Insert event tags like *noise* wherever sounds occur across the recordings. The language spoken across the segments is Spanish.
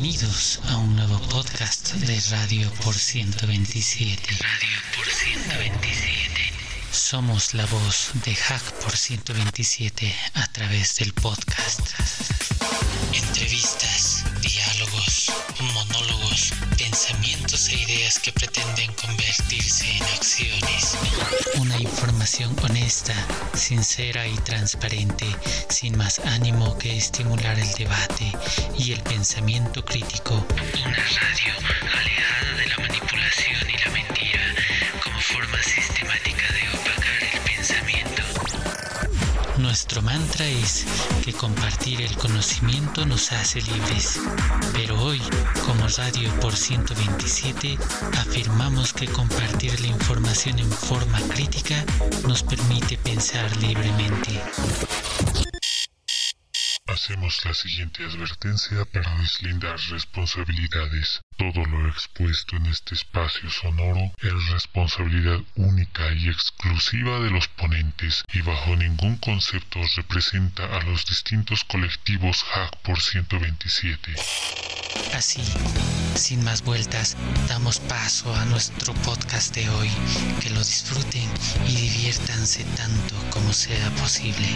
Bienvenidos a un nuevo podcast de Radio por 127. Radio por 127. Somos la voz de Hack por 127 a través del podcast. Entrevistas, diálogos, monólogos, pensamientos e ideas que pretenden convertirse en acciones. Una información honesta, sincera y transparente, sin más ánimo que estimular el debate y el pensamiento crítico. Una radio alejada Nuestro mantra es que compartir el conocimiento nos hace libres. Pero hoy, como Radio por 127, afirmamos que compartir la información en forma crítica nos permite pensar libremente. Hacemos la siguiente advertencia para deslindar responsabilidades. Todo lo expuesto en este espacio sonoro es responsabilidad única y exclusiva de los ponentes y bajo ningún concepto representa a los distintos colectivos Hack por 127. Así, sin más vueltas, damos paso a nuestro podcast de hoy. Que lo disfruten y diviértanse tanto como sea posible.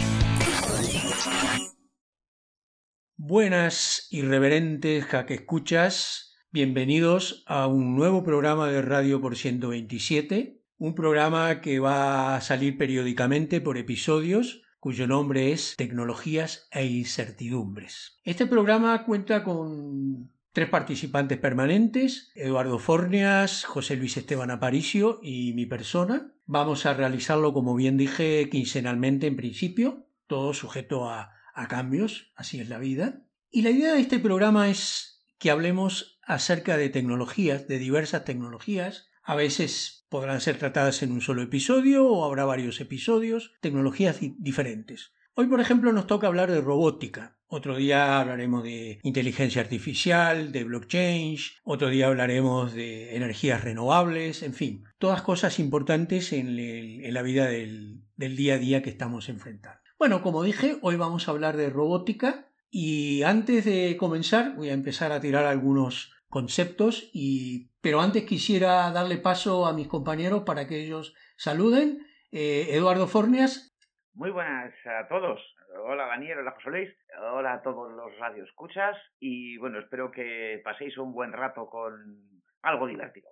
Buenas irreverentes que escuchas, bienvenidos a un nuevo programa de Radio por 127, un programa que va a salir periódicamente por episodios cuyo nombre es Tecnologías e Incertidumbres. Este programa cuenta con tres participantes permanentes, Eduardo Fornias, José Luis Esteban Aparicio y mi persona. Vamos a realizarlo, como bien dije, quincenalmente en principio, todo sujeto a a cambios, así es la vida. Y la idea de este programa es que hablemos acerca de tecnologías, de diversas tecnologías. A veces podrán ser tratadas en un solo episodio o habrá varios episodios, tecnologías diferentes. Hoy, por ejemplo, nos toca hablar de robótica. Otro día hablaremos de inteligencia artificial, de blockchain, otro día hablaremos de energías renovables, en fin, todas cosas importantes en, la vida del día a día que estamos enfrentando. Bueno, como dije, hoy vamos a hablar de robótica y antes de comenzar voy a empezar a tirar algunos conceptos y pero antes quisiera darle paso a mis compañeros para que ellos saluden. Eh, Eduardo Fornias. Muy buenas a todos. Hola Daniel, hola José Luis, hola a todos los radioescuchas y bueno, espero que paséis un buen rato con algo divertido.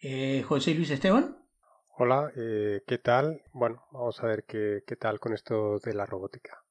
Eh, José Luis Esteban. Hola, eh, ¿qué tal? Bueno, vamos a ver qué, qué tal con esto de la robótica.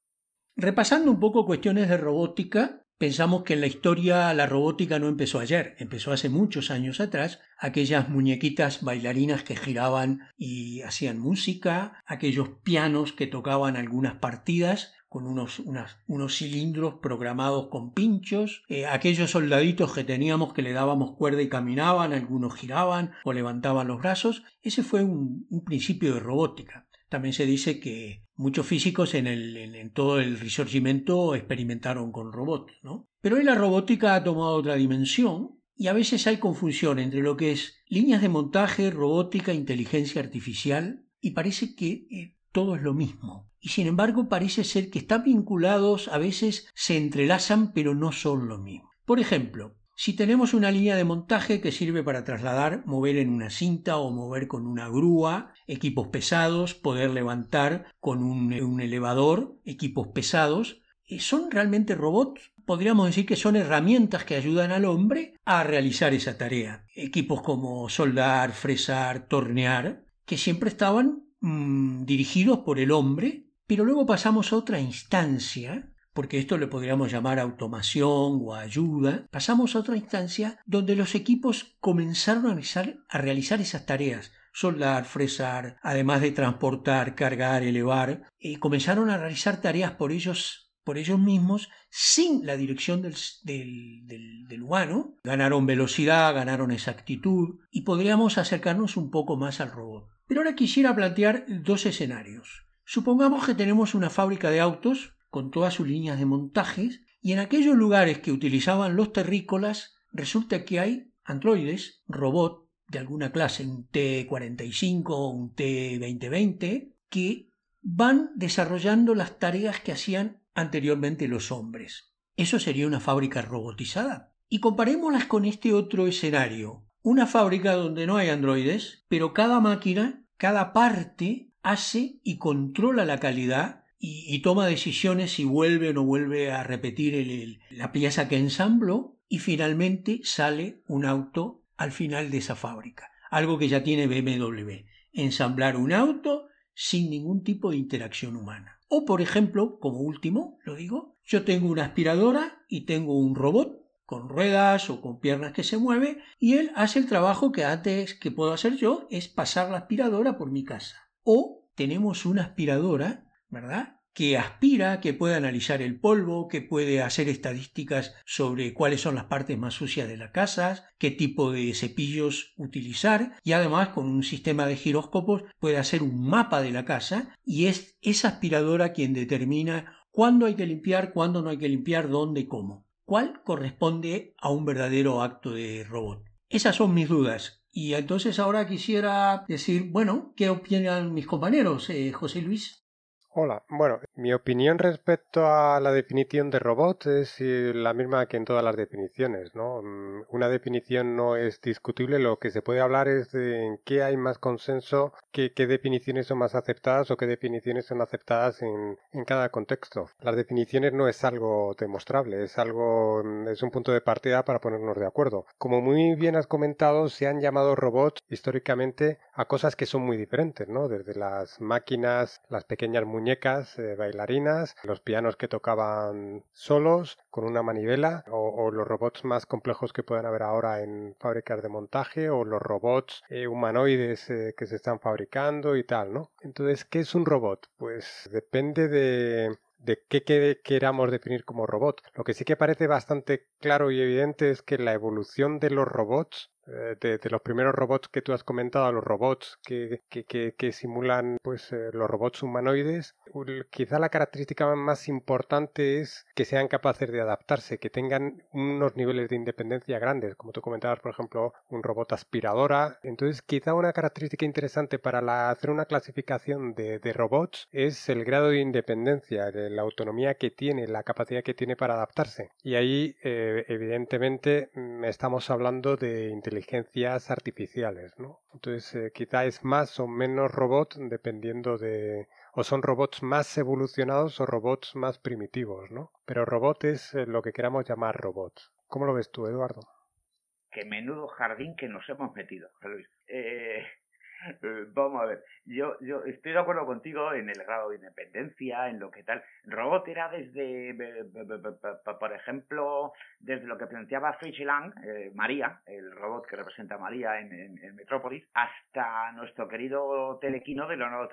Repasando un poco cuestiones de robótica, pensamos que en la historia la robótica no empezó ayer, empezó hace muchos años atrás, aquellas muñequitas bailarinas que giraban y hacían música, aquellos pianos que tocaban algunas partidas, con unos, unos cilindros programados con pinchos, eh, aquellos soldaditos que teníamos que le dábamos cuerda y caminaban, algunos giraban o levantaban los brazos, ese fue un, principio de robótica. También se dice que muchos físicos en, el, en, todo el Risorgimento experimentaron con robots, ¿no? Pero hoy la robótica ha tomado otra dimensión y a veces hay confusión entre lo que es líneas de montaje, robótica, inteligencia artificial y parece que eh, todo es lo mismo y sin embargo parece ser que están vinculados, a veces se entrelazan, pero no son lo mismo. Por ejemplo, si tenemos una línea de montaje que sirve para trasladar, mover en una cinta o mover con una grúa, equipos pesados, poder levantar con un, elevador, equipos pesados, eh, ¿son realmente robots? Podríamos decir que son herramientas que ayudan al hombre a realizar esa tarea. Equipos como soldar, fresar, tornear, que siempre estaban mm, dirigidos por el hombre pero luego pasamos a otra instancia, porque esto le podríamos llamar automación o ayuda, pasamos a otra instancia donde los equipos comenzaron a realizar, esas tareas, soldar, fresar, además de transportar, cargar, elevar, y comenzaron a realizar tareas por ellos, por ellos mismos sin la dirección del, del, del, humano. Ganaron velocidad, ganaron exactitud y podríamos acercarnos un poco más al robot. Pero ahora quisiera plantear dos escenarios. Supongamos que tenemos una fábrica de autos con todas sus líneas de montajes y en aquellos lugares que utilizaban los terrícolas resulta que hay androides, robot de alguna clase, un T45 o un T2020, que van desarrollando las tareas que hacían anteriormente los hombres. Eso sería una fábrica robotizada. Y comparémoslas con este otro escenario. Una fábrica donde no hay androides, pero cada máquina, cada parte hace y controla la calidad y, toma decisiones si vuelve o no vuelve a repetir la pieza que ensambló y finalmente sale un auto al final de esa fábrica. Algo que ya tiene BMW. Ensamblar un auto sin ningún tipo de interacción humana. O por ejemplo, como último, lo digo, yo tengo una aspiradora y tengo un robot con ruedas o con piernas que se mueve y él hace el trabajo que antes que puedo hacer yo es pasar la aspiradora por mi casa. O tenemos una aspiradora, ¿verdad? que aspira, que puede analizar el polvo, que puede hacer estadísticas sobre cuáles son las partes más sucias de la casa, qué tipo de cepillos utilizar y además con un sistema de giróscopos puede hacer un mapa de la casa y es esa aspiradora quien determina cuándo hay que limpiar, cuándo no hay que limpiar, dónde y cómo. ¿Cuál corresponde a un verdadero acto de robot? Esas son mis dudas. Y entonces ahora quisiera decir, bueno, ¿qué opinan mis compañeros, eh, José Luis? Hola, bueno, mi opinión respecto a la definición de robot es eh, la misma que en todas las definiciones, ¿no? Mm, una definición no es discutible, lo que se puede hablar es de en qué hay más consenso, qué, definiciones son más aceptadas o qué definiciones son aceptadas en, en, cada contexto. Las definiciones no es algo demostrable, es algo, mm, es un punto de partida para ponernos de acuerdo. Como muy bien has comentado, se han llamado robots históricamente a cosas que son muy diferentes, ¿no? Desde las máquinas, las pequeñas muñecas eh, bailarinas, los pianos que tocaban solos con una manivela o, los robots más complejos que pueden haber ahora en fábricas de montaje o los robots eh, humanoides eh, que se están fabricando y tal, ¿no? Entonces, ¿qué es un robot? Pues depende de, de qué queramos definir como robot. Lo que sí que parece bastante claro y evidente es que la evolución de los robots eh, de, los primeros robots que tú has comentado, los robots que, que, simulan pues eh, los robots humanoides, quizá la característica más importante es que sean capaces de adaptarse, que tengan unos niveles de independencia grandes, como tú comentabas, por ejemplo, un robot aspiradora. Entonces, quizá una característica interesante para hacer una clasificación de, robots es el grado de independencia, de la autonomía que tiene, la capacidad que tiene para adaptarse. Y ahí, eh, evidentemente, mm, estamos hablando de inteligencia inteligencias artificiales, ¿no? Entonces, eh, quizá es más o menos robot dependiendo de... o son robots más evolucionados o robots más primitivos, ¿no? Pero robot es eh, lo que queramos llamar robots. ¿Cómo lo ves tú, Eduardo? Qué menudo jardín que nos hemos metido, Luis. Eh, vamos a ver, yo, yo estoy de acuerdo contigo en el grado de independencia, en lo que tal. Robot era desde, por ejemplo, desde lo que planteaba Fritz eh, María, el robot que representa a María en, Metrópolis, hasta nuestro querido telequino de Leonardo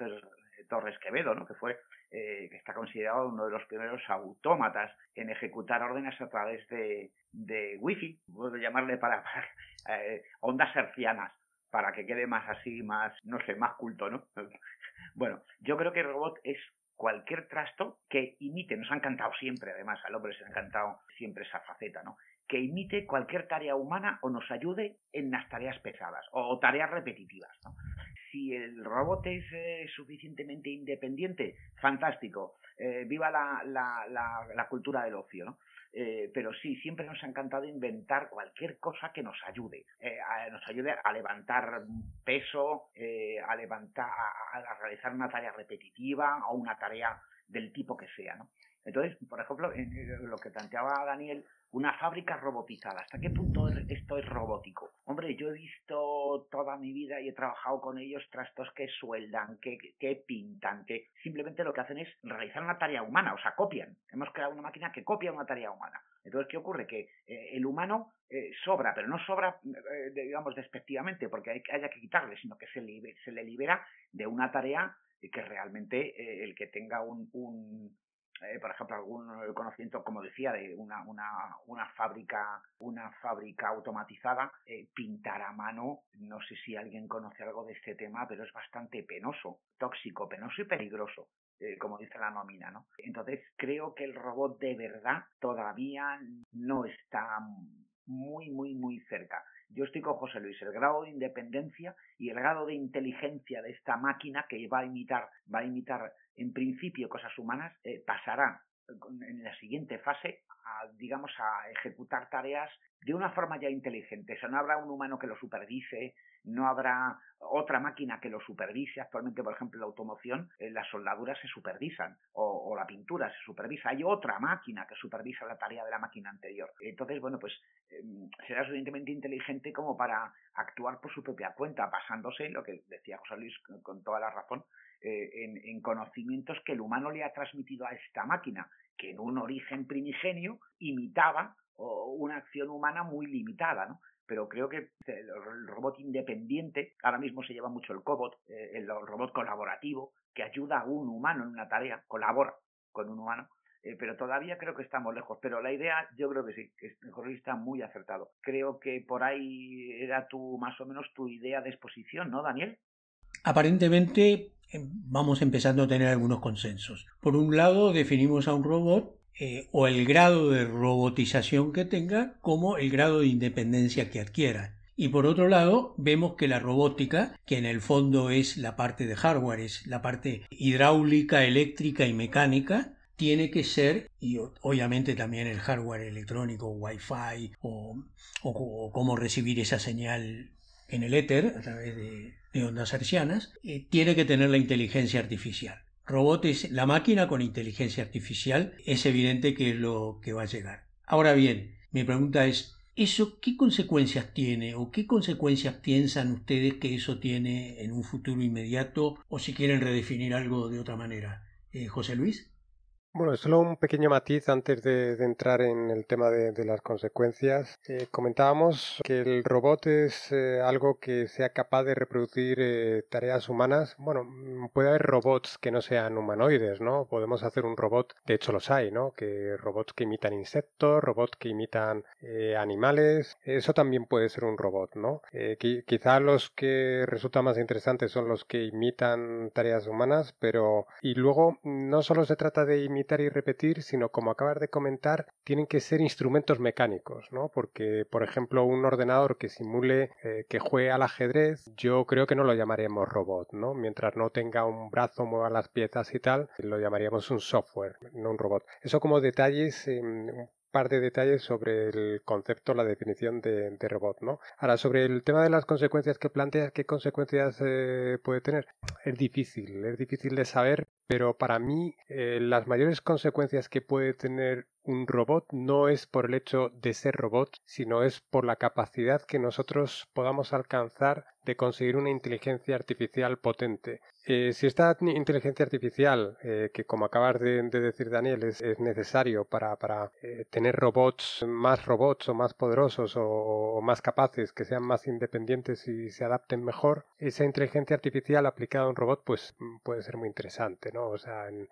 Torres Quevedo, ¿no? que fue eh, que está considerado uno de los primeros autómatas en ejecutar órdenes a través de, de wifi, puedo llamarle para, *laughs* ondas hercianas para que quede más así, más, no sé, más culto, ¿no? *laughs* bueno, yo creo que el robot es cualquier trasto que imite, nos ha encantado siempre, además, al hombre se ha encantado siempre esa faceta, ¿no? Que imite cualquier tarea humana o nos ayude en las tareas pesadas o tareas repetitivas, ¿no? Si el robot es eh, suficientemente independiente, fantástico, eh, viva la, la, la, la cultura del ocio, ¿no? Eh, pero sí, siempre nos ha encantado inventar cualquier cosa que nos ayude, eh, nos ayude a levantar peso, eh, a levantar, a, realizar una tarea repetitiva o una tarea del tipo que sea, ¿no? Entonces, por ejemplo, lo que planteaba Daniel, una fábrica robotizada. ¿Hasta qué punto esto es robótico? Hombre, yo he visto toda mi vida y he trabajado con ellos trastos que sueldan, que, que pintan, que simplemente lo que hacen es realizar una tarea humana, o sea, copian. Hemos creado una máquina que copia una tarea humana. Entonces, ¿qué ocurre? Que eh, el humano eh, sobra, pero no sobra, eh, digamos, despectivamente, porque hay, haya que quitarle, sino que se, se le libera de una tarea que realmente el que tenga un, eh, por ejemplo, algún eh, conocimiento, como decía, de una, una, una fábrica, una fábrica automatizada, eh, pintar a mano, no sé si alguien conoce algo de este tema, pero es bastante penoso, tóxico, penoso y peligroso. como dice la nómina, ¿no? Entonces creo que el robot de verdad todavía no está muy, muy, muy cerca. Yo estoy con José Luis, el grado de independencia y el grado de inteligencia de esta máquina que va a imitar, va a imitar en principio cosas humanas, eh, pasará en la siguiente fase a, digamos, a ejecutar tareas de una forma ya inteligente. O sea, no habrá un humano que lo supervise, no habrá otra máquina que lo supervise. Actualmente, por ejemplo, en la automoción, eh, las soldaduras se supervisan o, la pintura se supervisa. Hay otra máquina que supervisa la tarea de la máquina anterior. Entonces, bueno, pues em, será suficientemente inteligente como para actuar por su propia cuenta, basándose lo que decía José Luis con toda la razón, eh, en, conocimientos que el humano le ha transmitido a esta máquina, que en un origen primigenio imitaba una acción humana muy limitada, ¿no? Pero creo que el robot independiente, ahora mismo se lleva mucho el cobot, eh, el robot colaborativo, que ayuda a un humano en una tarea, colabora con un humano, eh, pero todavía creo que estamos lejos. Pero la idea, yo creo que sí, que Jorge está muy acertado. Creo que por ahí era tu, más o menos tu idea de exposición, ¿no, Daniel? Aparentemente Em, vamos empezando a tener algunos consensos. Por un lado, definimos a un robot eh, o el grado de robotización que tenga como el grado de independencia que adquiera. Y por otro lado, vemos que la robótica, que en el fondo es la parte de hardware, es la parte hidráulica, eléctrica y mecánica, tiene que ser, y obviamente también el hardware electrónico, Wi-Fi o, cómo recibir esa señal en el éter a través de, ondas hercianas, eh, tiene que tener la inteligencia artificial. Robot es la máquina con inteligencia artificial, es evidente que es lo que va a llegar. Ahora bien, mi pregunta es, ¿eso qué consecuencias tiene o qué consecuencias piensan ustedes que eso tiene en un futuro inmediato o si quieren redefinir algo de otra manera? Eh, José Luis. Bueno, solo un pequeño matiz antes de, entrar en el tema de, las consecuencias. Eh, comentábamos que el robot es eh, algo que sea capaz de reproducir eh, tareas humanas. Bueno, mm, puede haber robots que no sean humanoides, ¿no? Podemos hacer un robot, de hecho los hay, ¿no? Que robots que imitan insectos, robots que imitan animales. Eso también puede ser un robot, ¿no? quizá los que resultan más interesantes son los que imitan tareas humanas, pero y luego no solo se trata de imitar y repetir, sino como acabas de comentar, tienen que ser instrumentos mecánicos, ¿no? Porque, por ejemplo, un ordenador que simule eh, que juegue al ajedrez, yo creo que no lo llamaríamos robot, ¿no? Mientras no tenga un brazo, mueva las piezas y tal, lo llamaríamos un software, no un robot. Eso como detalles par de detalles sobre el concepto, la definición de, robot, ¿no? Ahora, sobre el tema de las consecuencias que planteas, ¿qué consecuencias eh, puede tener? Es difícil, es difícil de saber, pero para mí eh, las mayores consecuencias que puede tener un robot no es por el hecho de ser robot, sino es por la capacidad que nosotros podamos alcanzar de conseguir una inteligencia artificial potente. Eh, si esta inteligencia artificial, eh, que como acabas de, decir Daniel, es, necesario para, eh, tener robots, más robots o más poderosos o, más capaces, que sean más independientes y se adapten mejor, esa inteligencia artificial aplicada a un robot pues puede ser muy interesante, ¿no? O sea, en,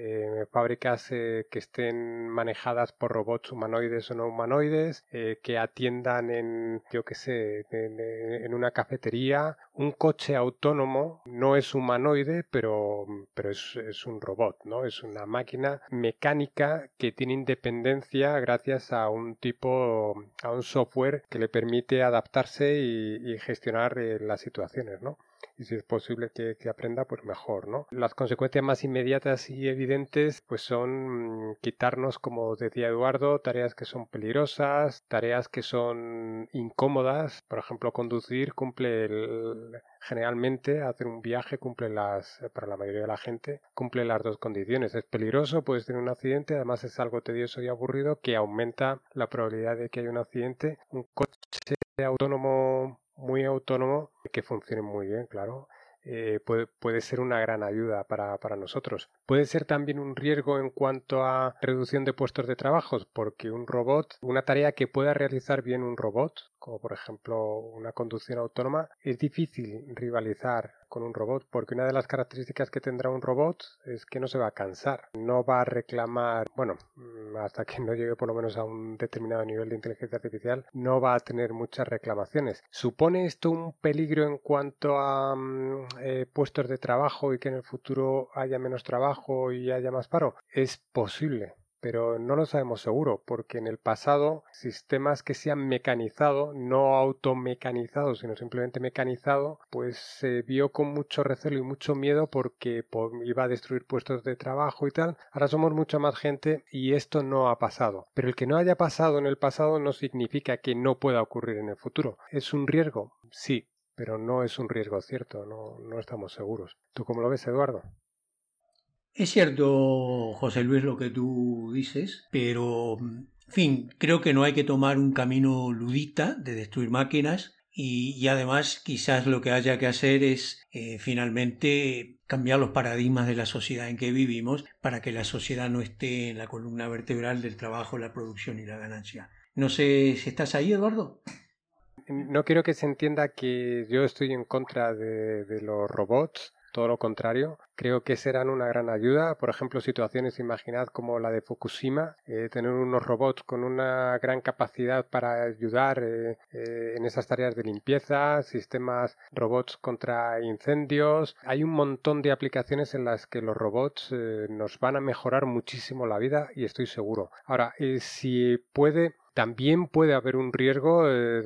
eh, fábricas eh, que estén manejadas por robots humanoides o no humanoides, eh, que atiendan en, yo que sé, en, una cafetería. Un coche autónomo no es humanoide, pero, pero es, es, un robot, ¿no? Es una máquina mecánica que tiene independencia gracias a un tipo, a un software que le permite adaptarse y, y gestionar las situaciones, ¿no? Y si es posible que, aprenda, pues mejor, ¿no? Las consecuencias más inmediatas y evidentes, pues son mm, quitarnos, como decía Eduardo, tareas que son peligrosas, tareas que son incómodas, por ejemplo, conducir cumple generalmente hacer un viaje cumple las para la mayoría de la gente cumple las dos condiciones. Es peligroso puedes tener un accidente además es algo tedioso y aburrido que aumenta la probabilidad de que haya un accidente. Un coche autónomo muy autónomo que funcione muy bien, claro. Eh, puede, puede, ser una gran ayuda para, para, nosotros. Puede ser también un riesgo en cuanto a reducción de puestos de trabajo, porque un robot, una tarea que pueda realizar bien un robot, como por ejemplo una conducción autónoma, es difícil rivalizar con un robot, porque una de las características que tendrá un robot es que no se va a cansar, no va a reclamar, bueno, mm, hasta que no llegue por lo menos a un determinado nivel de inteligencia artificial, no va a tener muchas reclamaciones. ¿Supone esto un peligro en cuanto a mm, eh, puestos de trabajo y que en el futuro haya menos trabajo y haya más paro? Es posible, pero no lo sabemos seguro, porque en el pasado sistemas que se han mecanizado, no automecanizados, sino simplemente mecanizado, pues se vio con mucho recelo y mucho miedo porque iba a destruir puestos de trabajo y tal. Ahora somos mucha más gente y esto no ha pasado. Pero el que no haya pasado en el pasado no significa que no pueda ocurrir en el futuro. ¿Es un riesgo? Sí, pero no es un riesgo cierto, no, no estamos seguros. ¿Tú cómo lo ves, Eduardo? Es cierto, José Luis, lo que tú dices, pero, en fin, creo que no hay que tomar un camino ludita de destruir máquinas y, además quizás lo que haya que hacer es eh, finalmente cambiar los paradigmas de la sociedad en que vivimos para que la sociedad no esté en la columna vertebral del trabajo, la producción y la ganancia. No sé si estás ahí, Eduardo. No quiero que se entienda que yo estoy en contra de los robots todo lo contrario. Creo que serán una gran ayuda. Por ejemplo, situaciones, imaginad como la de Fukushima, eh, tener unos robots con una gran capacidad para ayudar eh, eh, en esas tareas de limpieza, sistemas robots contra incendios. Hay un montón de aplicaciones en las que los robots nos van a mejorar muchísimo la vida y estoy seguro. Ahora, si puede también puede haber un riesgo eh,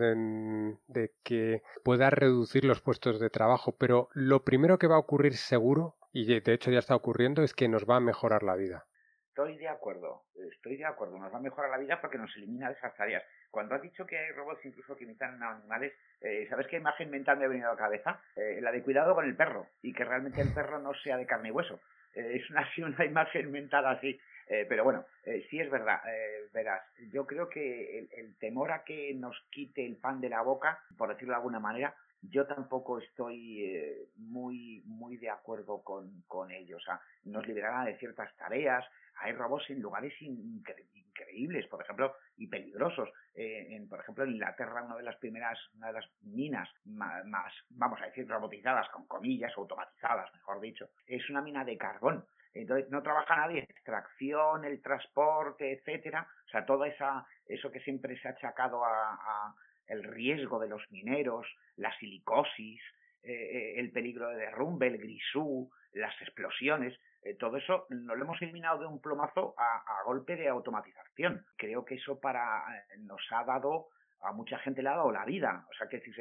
de, que pueda reducir los puestos de trabajo, pero lo primero que va a ocurrir seguro, y de hecho ya está ocurriendo, es que nos va a mejorar la vida. Estoy de acuerdo, estoy de acuerdo, nos va a mejorar la vida porque nos elimina de esas tareas. Cuando has dicho que hay robots incluso que imitan a animales, eh, ¿sabes qué imagen mental me ha venido a la cabeza? Eh, la de cuidado con el perro y que realmente el perro no sea de carne y hueso. es una, *laughs* una imagen mental así. Eh, pero bueno, eh, sí es verdad, eh, verás, yo creo que el, temor a que nos quite el pan de la boca, por decirlo de alguna manera, yo tampoco estoy muy, muy de acuerdo con, con ello. Nos liberará de ciertas tareas, hay robots en lugares increíbles, por ejemplo, y peligrosos. en, por ejemplo, en Inglaterra, una de las primeras, una de las minas más, más, vamos a decir, robotizadas, con comillas, automatizadas, mejor dicho, es una mina de carbón. Entonces no trabaja nadie extracción, el transporte, etcétera. O sea, todo esa, eso que siempre se ha achacado a, el riesgo de los mineros, la silicosis, eh, eh, el peligro de derrumbe, el grisú, las explosiones, eh, todo eso no lo hemos eliminado de un plomazo a, golpe de automatización. Creo que eso para nos ha dado a mucha gente le ha dado la vida. O sea, que si,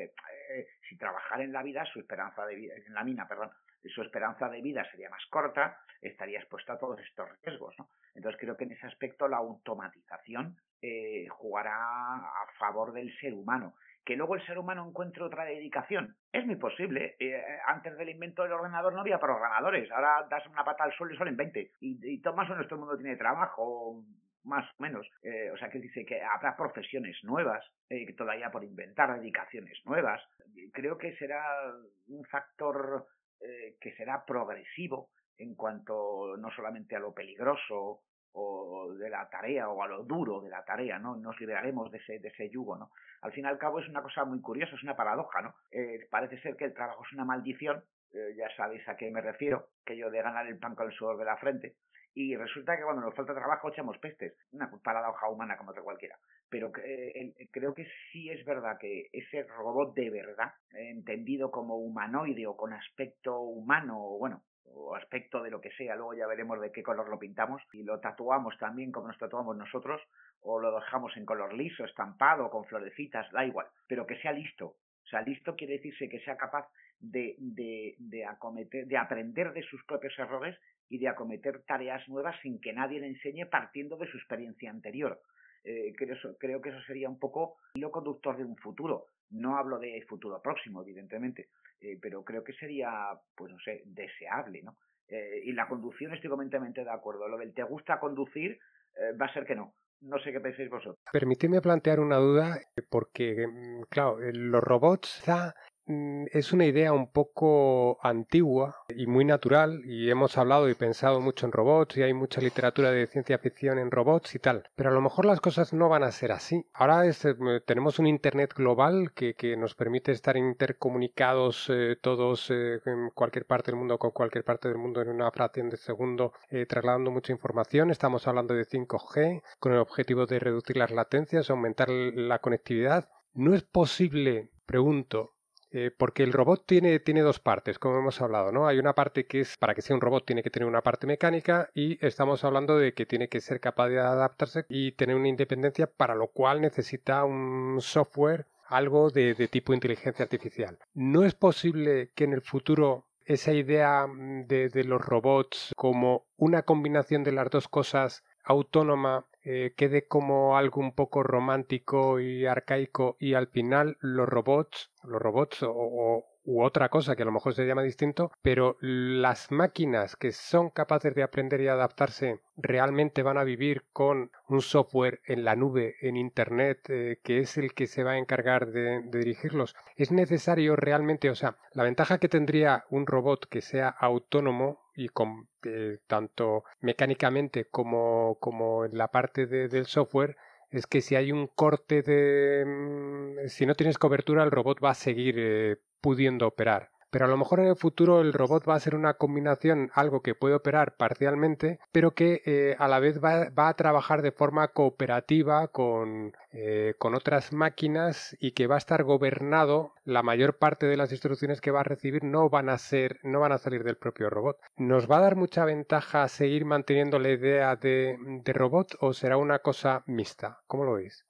si trabajar en la vida, su esperanza de vida, en la mina, perdón, su esperanza de vida sería más corta, estaría expuesta a todos estos riesgos. ¿no? Entonces creo que en ese aspecto la automatización eh, jugará a favor del ser humano. Que luego el ser humano encuentre otra dedicación. Es muy posible. Eh, antes del invento del ordenador no había programadores. Ahora das una pata al suelo y salen 20. Y, y más o menos todo el mundo tiene trabajo más o menos. Eh, o sea, que dice que habrá profesiones nuevas, que todavía por inventar dedicaciones nuevas. Creo que será un factor eh, que será progresivo en cuanto no solamente a lo peligroso o de la tarea o a lo duro de la tarea, ¿no? Nos liberaremos de ese, de ese yugo, ¿no? Al fin y al cabo es una cosa muy curiosa, es una paradoja, ¿no? Eh, parece ser que el trabajo es una maldición, eh, ya sabéis a qué me refiero, que yo de ganar el pan con el sudor de la frente, y resulta que cuando nos falta trabajo echamos pestes, una paradoja humana como otra cualquiera. Pero eh, creo que sí es verdad que ese robot de verdad, entendido como humanoide o con aspecto humano, o bueno, o aspecto de lo que sea, luego ya veremos de qué color lo pintamos, y lo tatuamos también como nos tatuamos nosotros, o lo dejamos en color liso, estampado, con florecitas, da igual, pero que sea listo. O sea, listo quiere decirse que sea capaz de, de, de, acometer, de aprender de sus propios errores y de acometer tareas nuevas sin que nadie le enseñe partiendo de su experiencia anterior. Eh, creo, creo, que eso sería un poco lo conductor de un futuro. No hablo de futuro próximo, evidentemente, eh, pero creo que sería, pues no sé, deseable, ¿no? Eh, y la conducción estoy completamente de acuerdo. Lo del te gusta conducir va a ser que no. No sé qué pensáis vosotros. Permitidme plantear una duda, porque, mm, claro, los robots es una idea un poco antigua y muy natural y hemos hablado y pensado mucho en robots y hay mucha literatura de ciencia ficción en robots y tal, pero a lo mejor las cosas no van a ser así. Ahora eh, tenemos un Internet global que, nos permite estar intercomunicados eh, todos eh, en cualquier parte del mundo con cualquier parte del mundo en una fracción de segundo trasladando mucha información. Estamos hablando de 5G con el objetivo de reducir las latencias, aumentar la conectividad. No es posible, pregunto, Eh, porque el robot tiene, tiene dos partes, como hemos hablado, ¿no? Hay una parte que es, para que sea un robot, tiene que tener una parte mecánica y estamos hablando de que tiene que ser capaz de adaptarse y tener una independencia, para lo cual necesita un software, algo de, tipo inteligencia artificial. ¿No es posible que en el futuro esa idea mm, de, los robots como una combinación de las dos cosas autónoma eh, quede como algo un poco romántico y arcaico y al final los robots, los robots o, u otra cosa que a lo mejor se llama distinto, pero las máquinas que son capaces de aprender y adaptarse realmente van a vivir con un software en la nube, en Internet, eh, que es el que se va a encargar de, dirigirlos. Es necesario realmente, o sea, la ventaja que tendría un robot que sea autónomo y con eh, tanto mecánicamente como, como en la parte del software es que si hay un corte de... Mm, si no tienes cobertura, el robot va a seguir eh, pudiendo operar. Pero a lo mejor en el futuro el robot va a ser una combinación, algo que puede operar parcialmente, pero que eh, a la vez va, a trabajar de forma cooperativa con, eh, con otras máquinas y que va a estar gobernado. La mayor parte de las instrucciones que va a recibir no van a ser, no van a salir del propio robot. ¿Nos va a dar mucha ventaja seguir manteniendo la idea de, de robot o será una cosa mixta? ¿Cómo lo veis?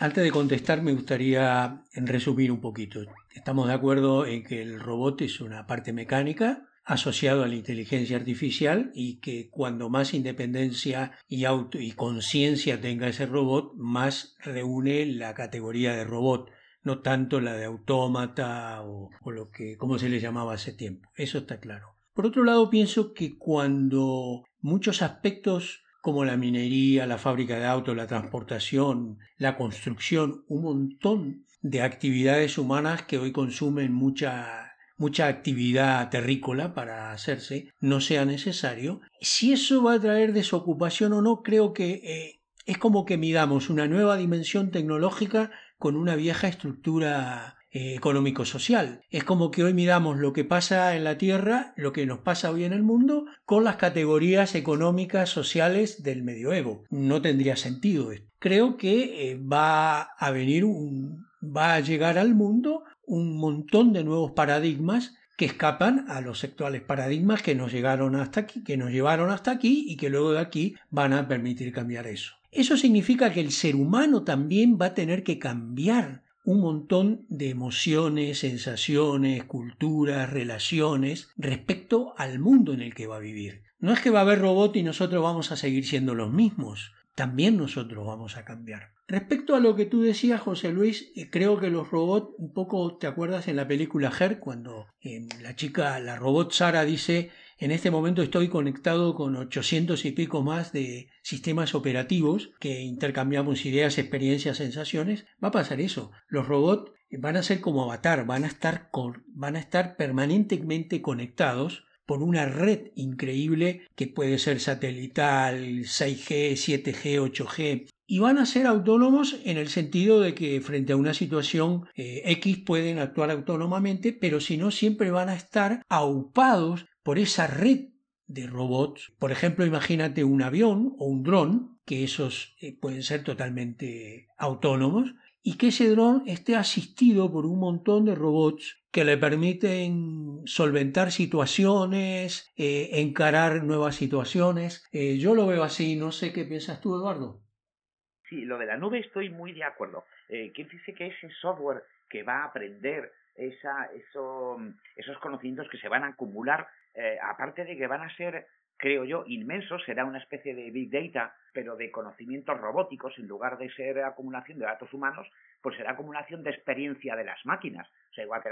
Antes de contestar, me gustaría resumir un poquito. Estamos de acuerdo en que el robot es una parte mecánica asociado a la inteligencia artificial y que cuando más independencia y auto y conciencia tenga ese robot, más reúne la categoría de robot, no tanto la de autómata o, lo que como se le llamaba hace tiempo. Eso está claro. Por otro lado, pienso que cuando muchos aspectos como la minería, la fábrica de autos, la transportación, la construcción, un montón de actividades humanas que hoy consumen mucha, mucha actividad terrícola para hacerse, no sea necesario. Si eso va a traer desocupación o no, creo que eh, es como que midamos una nueva dimensión tecnológica con una vieja estructura eh, económico-social. Es como que hoy miramos lo que pasa en la Tierra, lo que nos pasa hoy en el mundo, con las categorías económicas, sociales del medioevo. No tendría sentido esto. Creo que eh, va a venir un, va a llegar al mundo un montón de nuevos paradigmas que escapan a los actuales paradigmas que nos llegaron hasta aquí, que nos llevaron hasta aquí y que luego de aquí van a permitir cambiar eso. Eso significa que el ser humano también va a tener que cambiar un montón de emociones, sensaciones, culturas, relaciones respecto al mundo en el que va a vivir. No es que va a haber robot y nosotros vamos a seguir siendo los mismos, también nosotros vamos a cambiar. Respecto a lo que tú decías, José Luis, eh, creo que los robots, un poco te acuerdas en la película Her, cuando eh, la chica, la robot Sara dice en este momento estoy conectado con 800 y pico más de sistemas operativos que intercambiamos ideas, experiencias, sensaciones. Va a pasar eso. Los robots van a ser como avatar, van a estar, van a estar permanentemente conectados por una red increíble que puede ser satelital, 6G, 7G, 8G, y van a ser autónomos en el sentido de que frente a una situación eh, X pueden actuar autónomamente, pero si no siempre van a estar aupados por esa red de robots. Por ejemplo, imagínate un avión o un dron, que esos eh, pueden ser totalmente autónomos, y que ese dron esté asistido por un montón de robots que le permiten solventar situaciones, eh, encarar nuevas situaciones. Eh, yo lo veo así, no sé qué piensas tú, Eduardo. Sí, lo de la nube estoy muy de acuerdo. ¿Quién dice que ese software que va a aprender esos conocimientos que se van a acumular eh, aparte de que van a ser, creo yo, inmensos, será una especie de big data, pero de conocimientos robóticos, en lugar de ser acumulación de datos humanos, pues será acumulación de experiencia de las máquinas. O sea, igual que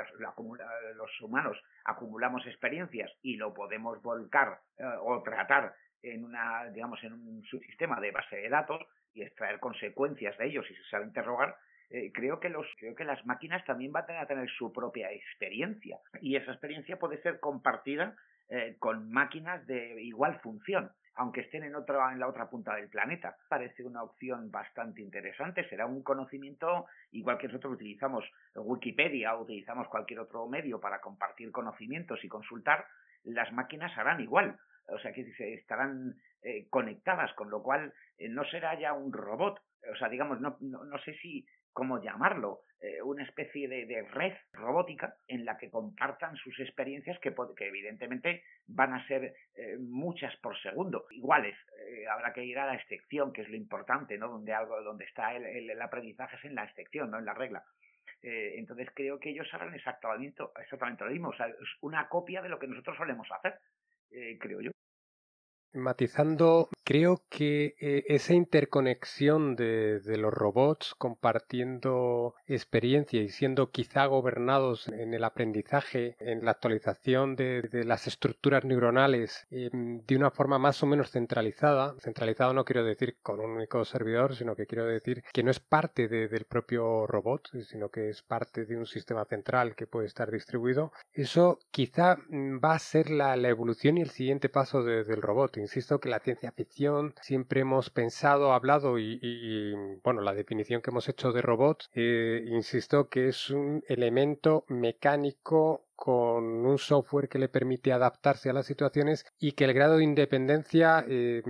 los, humanos acumulamos experiencias y lo podemos volcar eh, o tratar en una, digamos, en un subsistema de base de datos y extraer consecuencias de ellos y se sabe interrogar, eh, creo que los creo que las máquinas también van a tener su propia experiencia y esa experiencia puede ser compartida eh, con máquinas de igual función, aunque estén en, otra, en la otra punta del planeta. Parece una opción bastante interesante. Será un conocimiento igual que nosotros utilizamos Wikipedia o utilizamos cualquier otro medio para compartir conocimientos y consultar. Las máquinas harán igual. o sea, que estarán eh, conectadas, con lo cual eh, no será ya un robot, o sea, digamos, no, no, sé si cómo llamarlo, eh, una especie de, red robótica en la que compartan sus experiencias que, evidentemente van a ser muchas por segundo, iguales. habrá que ir a la excepción, que es lo importante, ¿no? Donde algo, donde está el, el, aprendizaje es en la excepción, no en la regla. entonces creo que ellos harán exactamente, exactamente lo mismo, o sea, es una copia de lo que nosotros solemos hacer, creo yo. Matizando, creo que eh, esa interconexión de, los robots compartiendo experiencia y siendo quizá gobernados en el aprendizaje, en la actualización de, las estructuras neuronales em, de una forma más o menos centralizada, centralizado no quiero decir con un único servidor, sino que quiero decir que no es parte del propio robot, sino que es parte de un sistema central que puede estar distribuido, eso quizá va a ser la, evolución y el siguiente paso del robot insisto que la ciencia ficción siempre hemos pensado, hablado y, bueno, la definición que hemos hecho de robot, eh, insisto que es un elemento mecánico con un software que le permite adaptarse a las situaciones y que el grado de independencia eh,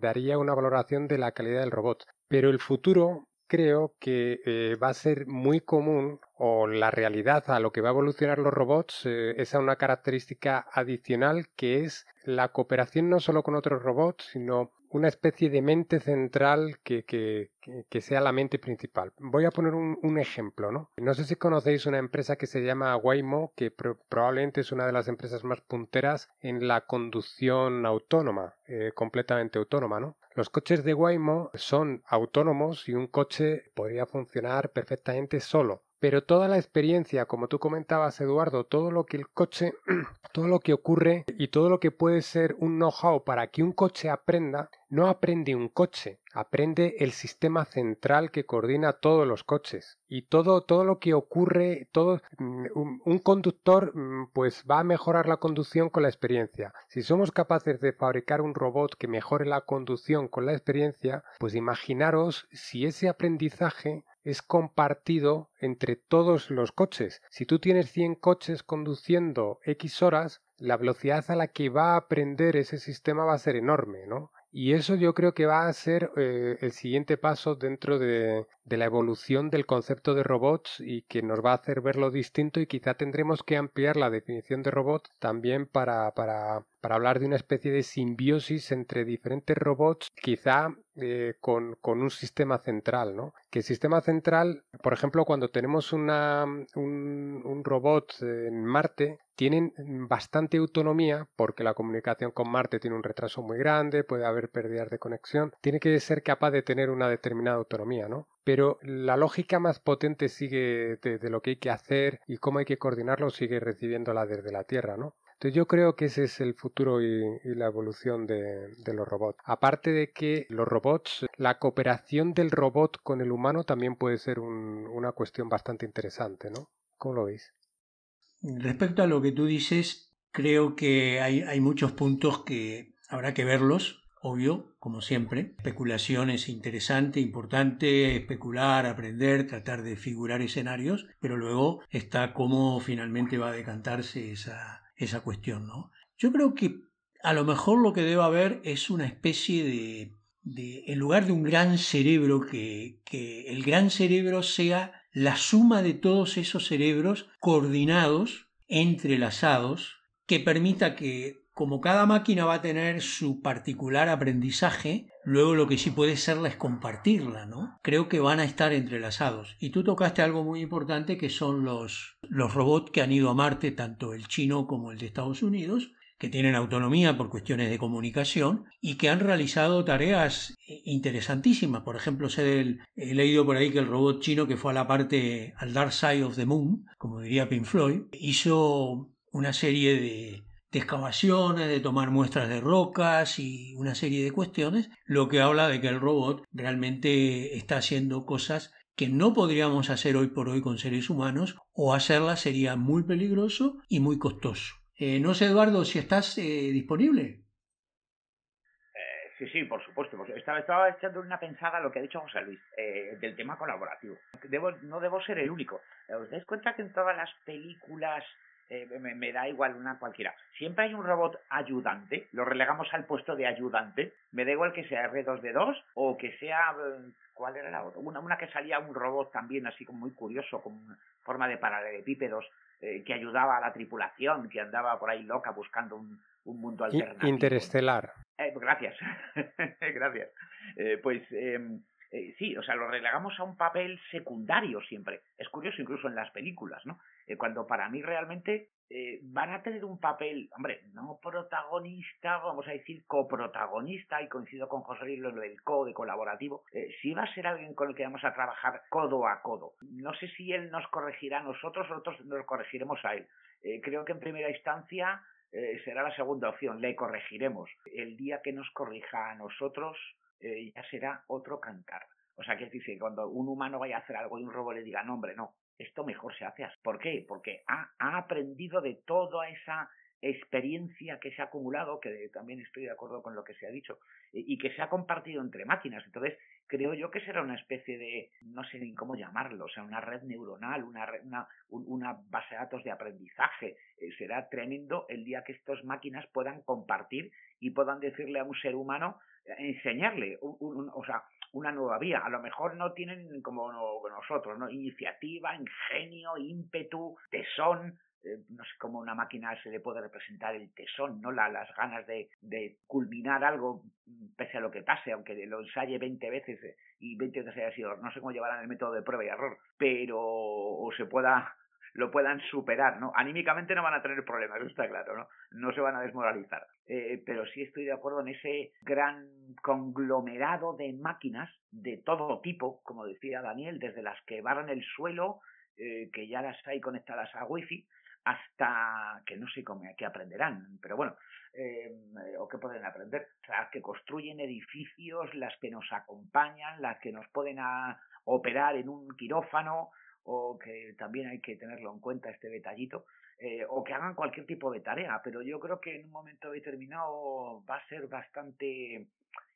daría una valoración de la calidad del robot. Pero el futuro creo que eh, va a ser muy común o la realidad a lo que va a evolucionar los robots eh, es a una característica adicional que es la cooperación no solo con otros robots, sino una especie de mente central que, que, que sea la mente principal. Voy a poner un, un, ejemplo, ¿no? No sé si conocéis una empresa que se llama Waymo, que probablemente es una de las empresas más punteras en la conducción autónoma, eh, completamente autónoma, ¿no? Los coches de Waymo son autónomos y un coche podría funcionar perfectamente solo pero toda la experiencia, como tú comentabas, Eduardo, todo lo que el coche, *clears throat* todo lo que ocurre y todo lo que puede ser un know-how para que un coche aprenda, no aprende un coche, aprende el sistema central que coordina todos los coches. Y todo, todo lo que ocurre, todo, mm, un, conductor mm, pues va a mejorar la conducción con la experiencia. Si somos capaces de fabricar un robot que mejore la conducción con la experiencia, pues imaginaros si ese aprendizaje es compartido entre todos los coches. Si tú tienes 100 coches conduciendo X horas, la velocidad a la que va a aprender ese sistema va a ser enorme, ¿no? Y eso yo creo que va a ser eh, el siguiente paso dentro de, la evolución del concepto de robots y que nos va a hacer verlo distinto y quizá tendremos que ampliar la definición de robot también para, para, para hablar de una especie de simbiosis entre diferentes robots, quizá eh, con, un sistema central, ¿no? Que el sistema central, por ejemplo, cuando tenemos una, un, robot en Marte, tienen bastante autonomía porque la comunicación con Marte tiene un retraso muy grande, puede haber pérdidas de conexión, tiene que ser capaz de tener una determinada autonomía, ¿no? Pero la lógica más potente sigue de lo que hay que hacer y cómo hay que coordinarlo sigue recibiéndola desde la Tierra, ¿no? Entonces yo creo que ese es el futuro y, la evolución de, los robots. Aparte de que los robots, la cooperación del robot con el humano también puede ser una cuestión bastante interesante, ¿no? ¿Cómo lo veis? Respecto a lo que tú dices, creo que hay, hay muchos puntos que habrá que verlos, obvio, como siempre. Especulación es interesante, importante, especular, aprender, tratar de figurar escenarios, pero luego está cómo finalmente va a decantarse esa, esa cuestión, ¿no? Yo creo que a lo mejor lo que debe haber es una especie de, de en lugar de un gran cerebro, que, que el gran cerebro sea la suma de todos esos cerebros coordinados, entrelazados, que permita que como cada máquina va a tener su particular aprendizaje, luego lo que sí puede serla es compartirla, ¿no? Creo que van a estar entrelazados. Y tú tocaste algo muy importante que son los, los robots que han ido a Marte, tanto el chino como el de Estados Unidos, que tienen autonomía por cuestiones de comunicación y que han realizado tareas interesantísimas. Por ejemplo, he leído por ahí que el robot chino que fue a la parte al Dark Side of the Moon, como diría Pink Floyd, hizo una serie de, de excavaciones, de tomar muestras de rocas y una serie de cuestiones, lo que habla de que el robot realmente está haciendo cosas que no podríamos hacer hoy por hoy con seres humanos o hacerlas sería muy peligroso y muy costoso. Eh, no sé, Eduardo, si estás eh, disponible. Eh, sí, sí, por supuesto. Estaba, estaba, echando una pensada a lo que ha dicho José Luis del tema colaborativo. no debo ser el único. ¿Os dais cuenta que en todas las películas eh, me, da igual una cualquiera. Siempre hay un robot ayudante, lo relegamos al puesto de ayudante, me da igual que sea R2D2 o que sea, eh, ¿cuál era la otra? Una, una que salía un robot también así como muy curioso, con forma de paralelepípedos, eh, que ayudaba a la tripulación, que andaba por ahí loca buscando un, un mundo alternativo. Interestelar. gracias, *laughs* gracias. pues em, eh, sí, o sea, lo relegamos a un papel secundario siempre. Es curioso incluso en las películas, ¿no? Eh, cuando para mí realmente eh, van a tener un papel, hombre, no protagonista, vamos a decir coprotagonista, y coincido con José Luis lo del co, de colaborativo, sí va a ser alguien con el que vamos a trabajar codo a codo. No sé si él nos corregirá a nosotros nosotros nos corregiremos a él. creo que en primera instancia será la segunda opción, le corregiremos. El día que nos corrija a nosotros, eh, ya será otro cantar. O sea, que dice, cuando un humano vaya a hacer algo y un robot le diga, no, hombre, no, esto mejor se hace. ¿Por qué? Porque ha, ha aprendido de toda esa experiencia que se ha acumulado, que también estoy de acuerdo con lo que se ha dicho, y, que se ha compartido entre máquinas. Entonces, creo yo que será una especie de, no sé ni cómo llamarlo, o sea, una red neuronal, una, una, una base de datos de aprendizaje. Eh, será tremendo el día que estas máquinas puedan compartir y puedan decirle a un ser humano, enseñarle o sea, una nueva vía. A lo mejor no tienen como nosotros, ¿no? Iniciativa, ingenio, ímpetu, tesón, eh, no sé cómo una máquina se le puede representar el tesón, ¿no? La, las ganas de, culminar algo pese a lo que pase, aunque lo ensaye 20 veces eh, y 20 veces haya sido, no sé cómo llevarán el método de prueba y error, pero o se pueda lo puedan superar, ¿no? Anímicamente no van a tener problemas, está claro, ¿no? No se van a desmoralizar. Eh, pero sí estoy de acuerdo en ese gran conglomerado de máquinas de todo tipo, como decía Daniel, desde las que barran el suelo, eh, que ya las hay conectadas a wifi, hasta que no sé cómo, qué aprenderán, pero bueno, eh, o qué pueden aprender, las que construyen edificios, las que nos acompañan, las que nos pueden operar en un quirófano, o que también hay que tenerlo en cuenta este detallito, eh, o que hagan cualquier tipo de tarea, pero yo creo que en un momento determinado va a ser bastante,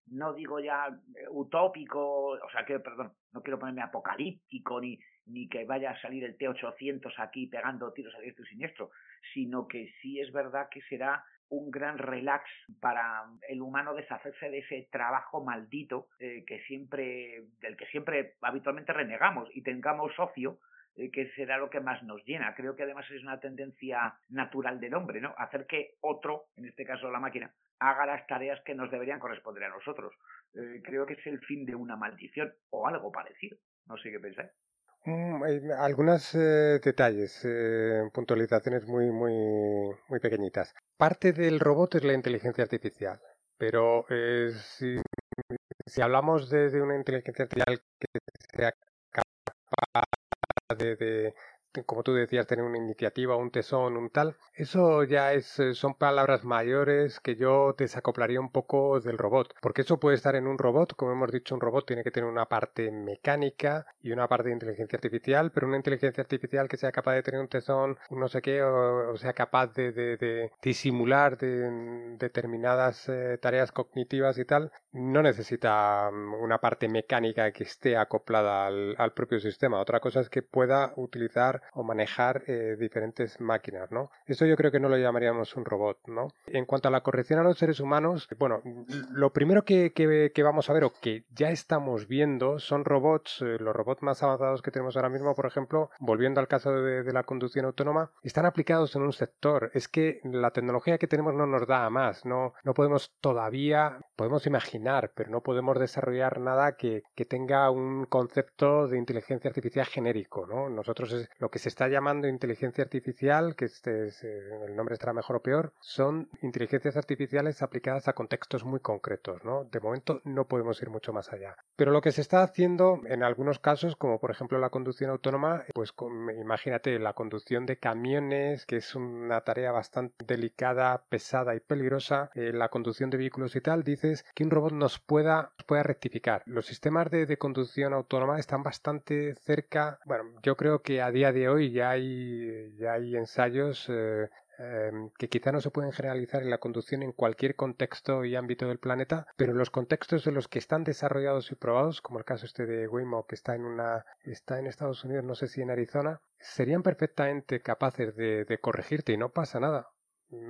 no digo ya eh, utópico, o sea que, perdón, no quiero ponerme apocalíptico ni, ni que vaya a salir el T-800 aquí pegando tiros a diestro y siniestro, sino que sí es verdad que será un gran relax para el humano deshacerse de ese trabajo maldito eh, que siempre, del que siempre habitualmente renegamos y tengamos ocio eh, que será lo que más nos llena. Creo que además es una tendencia natural del hombre, ¿no? Hacer que otro, en este caso la máquina, haga las tareas que nos deberían corresponder a nosotros. Eh, creo que es el fin de una maldición o algo parecido. No sé qué pensáis. Mm, algunos eh, detalles, eh, puntualizaciones muy, muy, muy pequeñitas. Parte del robot es la inteligencia artificial, pero eh, si, si, hablamos de, una inteligencia artificial que sea capaz de como tú decías, tener una iniciativa, un tesón, un tal, eso ya es, eh, son palabras mayores que yo desacoplaría un poco del robot, porque eso puede estar en un robot, como hemos dicho, un robot tiene que tener una parte mecánica y una parte de inteligencia artificial, pero una inteligencia artificial que sea capaz de tener un tesón, no sé qué, o, sea capaz de, de, disimular de, determinadas eh, tareas cognitivas y tal, no necesita mm, una parte mecánica que esté acoplada al propio sistema. Otra cosa es que pueda utilizar o manejar eh, diferentes máquinas, ¿no? Eso yo creo que no lo llamaríamos un robot, ¿no? En cuanto a la corrección a los seres humanos, bueno, lo primero que, que, vamos a ver o que ya estamos viendo son robots, eh, los robots más avanzados que tenemos ahora mismo, por ejemplo, volviendo al caso de, de la conducción autónoma, están aplicados en un sector. Es que la tecnología que tenemos no nos da a más, no, no podemos todavía, podemos imaginar, pero no podemos desarrollar nada que, que tenga un concepto de inteligencia artificial genérico, ¿no? Nosotros es lo que se está llamando inteligencia artificial, que este es, eh, el nombre estará mejor o peor, son inteligencias artificiales aplicadas a contextos muy concretos, ¿no? De momento no podemos ir mucho más allá. Pero lo que se está haciendo en algunos casos, como por ejemplo la conducción autónoma, pues imagínate la conducción de camiones, que es una tarea bastante delicada, pesada y peligrosa, eh, la conducción de vehículos y tal, dices que un robot nos pueda, pueda rectificar. Los sistemas de, de conducción autónoma están bastante cerca, bueno, yo creo que a día de hoy ya hay, ya hay ensayos eh, em, que quizá no se pueden generalizar en la conducción en cualquier contexto y ámbito del planeta, pero los contextos de los que están desarrollados y probados, como el caso este de Waymo, que está en una está en Estados Unidos, no sé si en Arizona, serían perfectamente capaces de, de corregirte y no pasa nada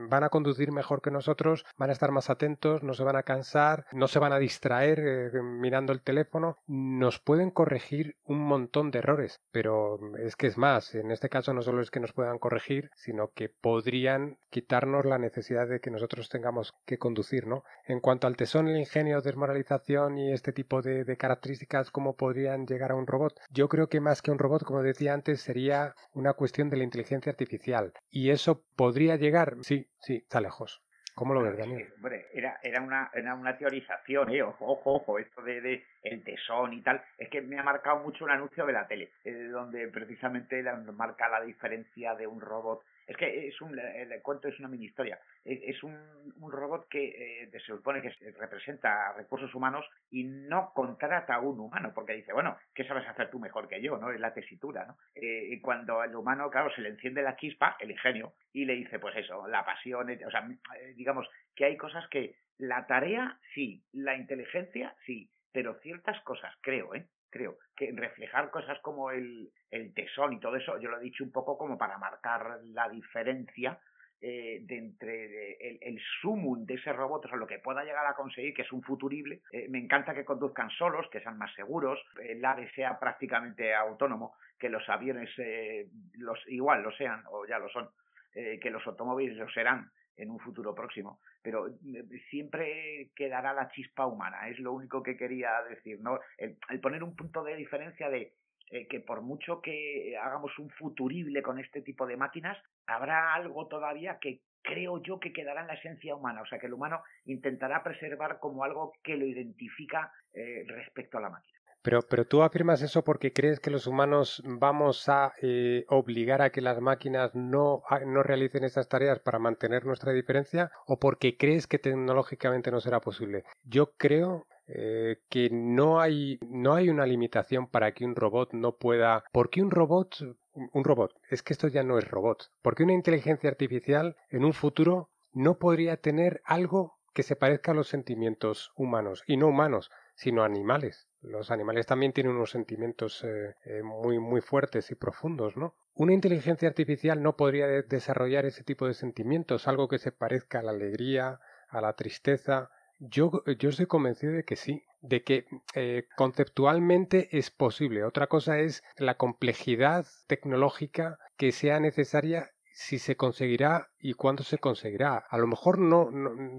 van a conducir mejor que nosotros, van a estar más atentos, no se van a cansar, no se van a distraer eh, mirando el teléfono, nos pueden corregir un montón de errores, pero es que es más, en este caso no solo es que nos puedan corregir, sino que podrían quitarnos la necesidad de que nosotros tengamos que conducir, ¿no? En cuanto al tesón, el ingenio, desmoralización y este tipo de, de características, cómo podrían llegar a un robot, yo creo que más que un robot, como decía antes, sería una cuestión de la inteligencia artificial, y eso podría llegar, Sí, sí, está lejos. ¿Cómo lo ves, Daniel? hombre, era, era, una, era una teorización, ¿eh? Ojo, ojo, esto de, de, el tesón y tal. Es que me ha marcado mucho un anuncio de la tele, eh, donde precisamente marca la diferencia de un robot es que es un, el cuento es una mini historia. Es un, un robot que eh, se supone que representa recursos humanos y no contrata a un humano, porque dice, bueno, ¿qué sabes hacer tú mejor que yo? ¿no? Es la tesitura, ¿no? Eh, y cuando el humano, claro, se le enciende la chispa, el ingenio, y le dice, pues eso, la pasión, o sea, eh, digamos que hay cosas que la tarea sí, la inteligencia sí, pero ciertas cosas, creo, ¿eh? Creo, que reflejar cosas como el, el tesón y todo eso, yo lo he dicho un poco como para marcar la diferencia eh, de entre el, el, sumum de ese robot, o sea, lo que pueda llegar a conseguir, que es un futurible. Eh, me encanta que conduzcan solos, que sean más seguros, el AVE sea prácticamente autónomo, que los aviones eh, los igual lo sean, o ya lo son, que los automóviles lo serán en un futuro próximo, pero eh, siempre quedará la chispa humana, es lo único que quería decir, ¿no? El, poner un punto de diferencia de eh, que por mucho que hagamos un futurible con este tipo de máquinas, habrá algo todavía que creo yo que quedará en la esencia humana, o sea que el humano intentará preservar como algo que lo identifica eh, respecto a la máquina. Pero, pero tú afirmas eso porque crees que los humanos vamos a eh, obligar a que las máquinas no, no realicen estas tareas para mantener nuestra diferencia o porque crees que tecnológicamente no será posible. Yo creo eh, que no hay, no hay una limitación para que un robot no pueda. porque un robot, un robot, es que esto ya no es robot, porque una inteligencia artificial en un futuro no podría tener algo que se parezca a los sentimientos humanos y no humanos, sino animales. Los animales también tienen unos sentimientos eh, eh, muy, muy fuertes y profundos, ¿no? Una inteligencia artificial no podría desarrollar ese tipo de sentimientos, algo que se parezca a la alegría, a la tristeza. Yo, yo estoy convencido de que sí, de que eh, conceptualmente es posible. Otra cosa es la complejidad tecnológica que sea necesaria si se conseguirá y cuándo se conseguirá. A lo mejor no,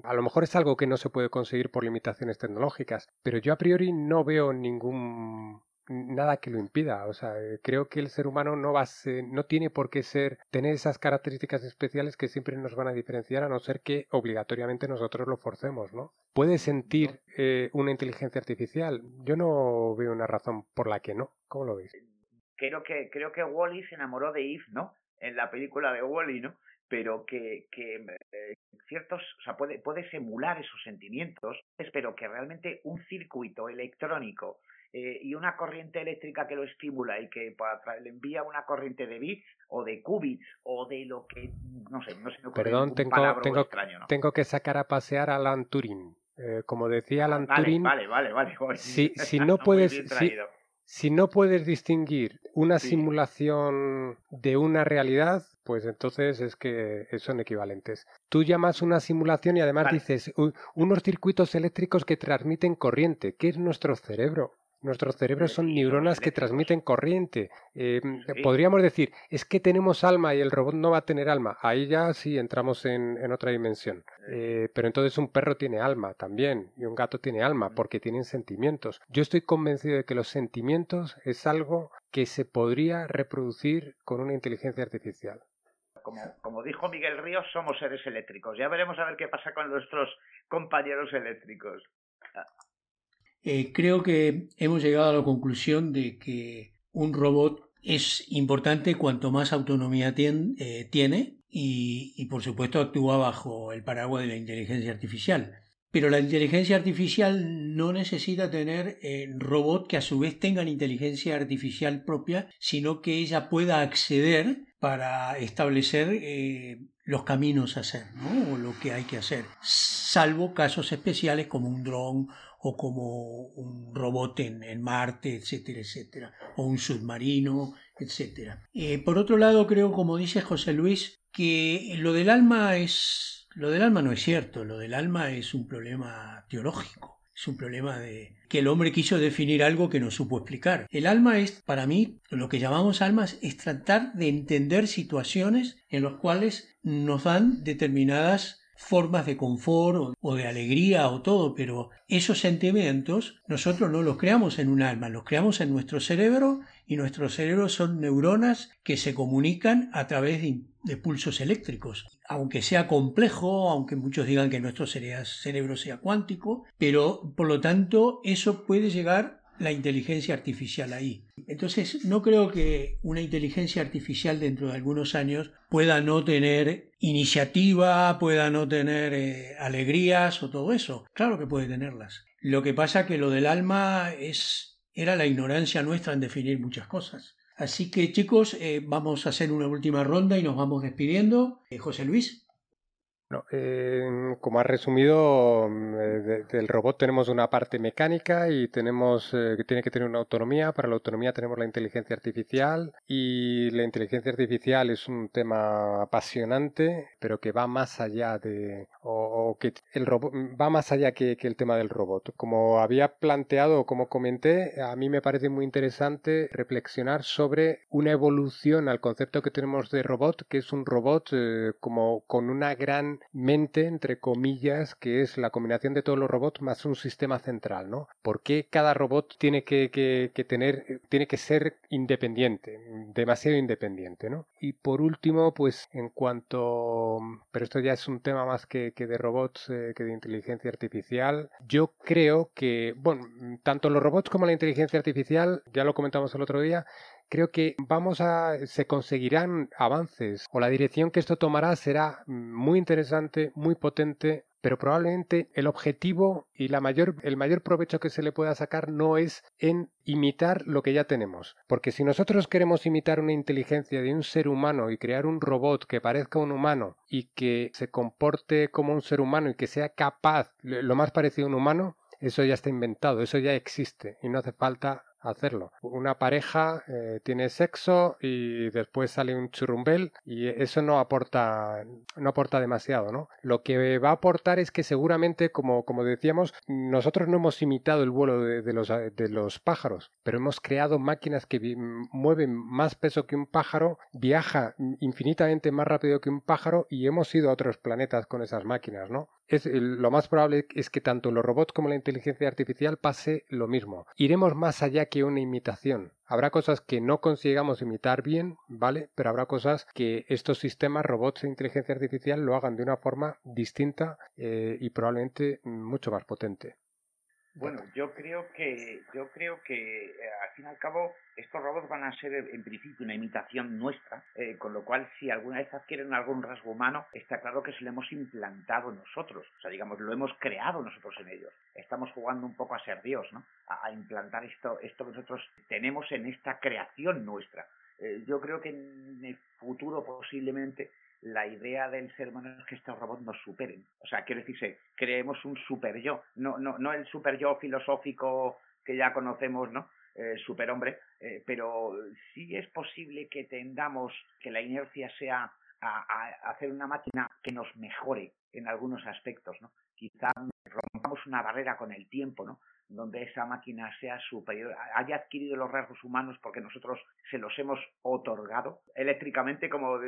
a lo mejor es algo que no se puede conseguir por limitaciones tecnológicas, pero yo a priori no veo ningún nada que lo impida. O sea, eh, creo que el ser humano no va a ser, no tiene por qué ser, tener esas características especiales que siempre nos van a diferenciar a no ser que obligatoriamente nosotros lo forcemos, ¿no? ¿Puede sentir eh, una inteligencia artificial? Yo no veo una razón por la que no. ¿Cómo lo veis? Creo que, creo que Wally se enamoró de Eve, ¿no? En la película de Wally, ¿no? Pero que, que eh, ciertos, o sea, puede, puede emular esos sentimientos, pero que realmente un circuito electrónico eh, y una corriente eléctrica que lo estimula y que le envía una corriente de bits o de qubits o de lo que, no sé, no sé. Perdón, tengo, tengo, extraño, ¿no? tengo que sacar a pasear a Alan Turing. Eh, como decía Alan vale, Turing, vale, vale, vale, si, si *laughs* no puedes, si no puedes distinguir una simulación de una realidad, pues entonces es que son equivalentes. Tú llamas una simulación y además dices unos circuitos eléctricos que transmiten corriente, que es nuestro cerebro. Nuestros cerebros son neuronas que transmiten corriente. Eh, podríamos decir, es que tenemos alma y el robot no va a tener alma. Ahí ya sí entramos en, otra dimensión. Eh, pero entonces un perro tiene alma también y un gato tiene alma porque tienen sentimientos. Yo estoy convencido de que los sentimientos es algo que se podría reproducir con una inteligencia artificial. Como, como, dijo Miguel Ríos, somos seres eléctricos. Ya veremos a ver qué pasa con nuestros compañeros eléctricos. Eh, creo que hemos llegado a la conclusión de que un robot es importante cuanto más autonomía eh, tiene y, y, por supuesto actúa bajo el paraguas de la inteligencia artificial. Pero la inteligencia artificial no necesita tener eh, robot que a su vez tengan inteligencia artificial propia, sino que ella pueda acceder para establecer los caminos a hacer, ¿no? O lo que hay que hacer, salvo casos especiales como un dron o como un robot en, Marte, etcétera, etcétera, o un submarino, etcétera. Eh, por otro lado, creo, como dice José Luis, que lo del alma es, lo del alma no es cierto, lo del alma es un problema teológico. Es un problema de que el hombre quiso definir algo que no supo explicar. El alma es, para mí, lo que llamamos almas, es tratar de entender situaciones en las cuales nos dan determinadas formas de confort o, de alegría o todo, pero esos sentimientos nosotros no los creamos en un alma, los creamos en nuestro cerebro y nuestros cerebros son neuronas que se comunican a través de, pulsos eléctricos. Aunque sea complejo, aunque muchos digan que nuestro cerebro sea cuántico, pero por lo tanto eso puede llegar la inteligencia artificial ahí. Entonces, no creo que una inteligencia artificial dentro de algunos años pueda no tener iniciativa, pueda no tener eh, alegrías o todo eso. Claro que puede tenerlas. Lo que pasa que lo del alma es era la ignorancia nuestra en definir muchas cosas. Así que chicos, eh, vamos a hacer una última ronda y nos vamos despidiendo. Eh, José Luis. Eh, como has resumido, mm, eh, del robot tenemos una parte mecánica y tenemos eh, que tiene que tener una autonomía. Para la autonomía tenemos la inteligencia artificial y la inteligencia artificial es un tema apasionante, pero que va más allá de o, que el robot va más allá que, que, el tema del robot. Como había planteado, como comenté, a mí me parece muy interesante reflexionar sobre una evolución al concepto que tenemos de robot, que es un robot como con una gran mente, entre comillas, que es la combinación de todos los robots más un sistema central, ¿no? ¿Por qué cada robot tiene que, que, tener, tiene que ser independiente, demasiado independiente, ¿no? Y por último, pues en cuanto, pero esto ya es un tema más que, que de robots, eh, que de inteligencia artificial, yo creo que, bueno, tanto los robots como la inteligencia artificial, ya lo comentamos el otro día, creo que vamos a se conseguirán avances o la dirección que esto tomará será muy interesante, muy potente, pero probablemente el objetivo y la mayor, el mayor provecho que se le pueda sacar no es en imitar lo que ya tenemos. Porque si nosotros queremos imitar una inteligencia de un ser humano y crear un robot que parezca un humano y que se comporte como un ser humano y que sea capaz lo más parecido a un humano, eso ya está inventado, eso ya existe y no hace falta hacerlo. Una pareja eh, tiene sexo y después sale un churrumbel y eso no aporta, no aporta demasiado, ¿no? Lo que va a aportar es que seguramente, como, como decíamos, nosotros no hemos imitado el vuelo de, los, de los pájaros, pero hemos creado máquinas que mueven más peso que un pájaro, viaja infinitamente más rápido que un pájaro y hemos ido a otros planetas con esas máquinas, ¿no? Es, lo más probable es que tanto los robots como la inteligencia artificial pase lo mismo. Iremos más allá que una imitación. Habrá cosas que no consigamos imitar bien, ¿vale? Pero habrá cosas que estos sistemas, robots e inteligencia artificial lo hagan de una forma distinta eh, y probablemente mucho más potente. Bueno, yo creo que yo creo que eh, al fin y al cabo estos robots van a ser en principio una imitación nuestra, eh, con lo cual si alguna vez adquieren algún rasgo humano, está claro que se lo hemos implantado nosotros, o sea, digamos, lo hemos creado nosotros en ellos. Estamos jugando un poco a ser Dios, ¿no? A, implantar esto, esto que nosotros tenemos en esta creación nuestra. Eh, yo creo que en el futuro posiblemente la idea del ser humano es que estos robots nos superen. O sea, quiero decirse, creemos un super yo, no, no, no el super yo filosófico que ya conocemos, ¿no? Eh, superhombre, eh, pero sí es posible que tendamos que la inercia sea a, hacer una máquina que nos mejore en algunos aspectos, ¿no? Quizá rompamos una barrera con el tiempo, ¿no? Donde esa máquina sea superior, haya adquirido los rasgos humanos porque nosotros se los hemos otorgado eléctricamente, como,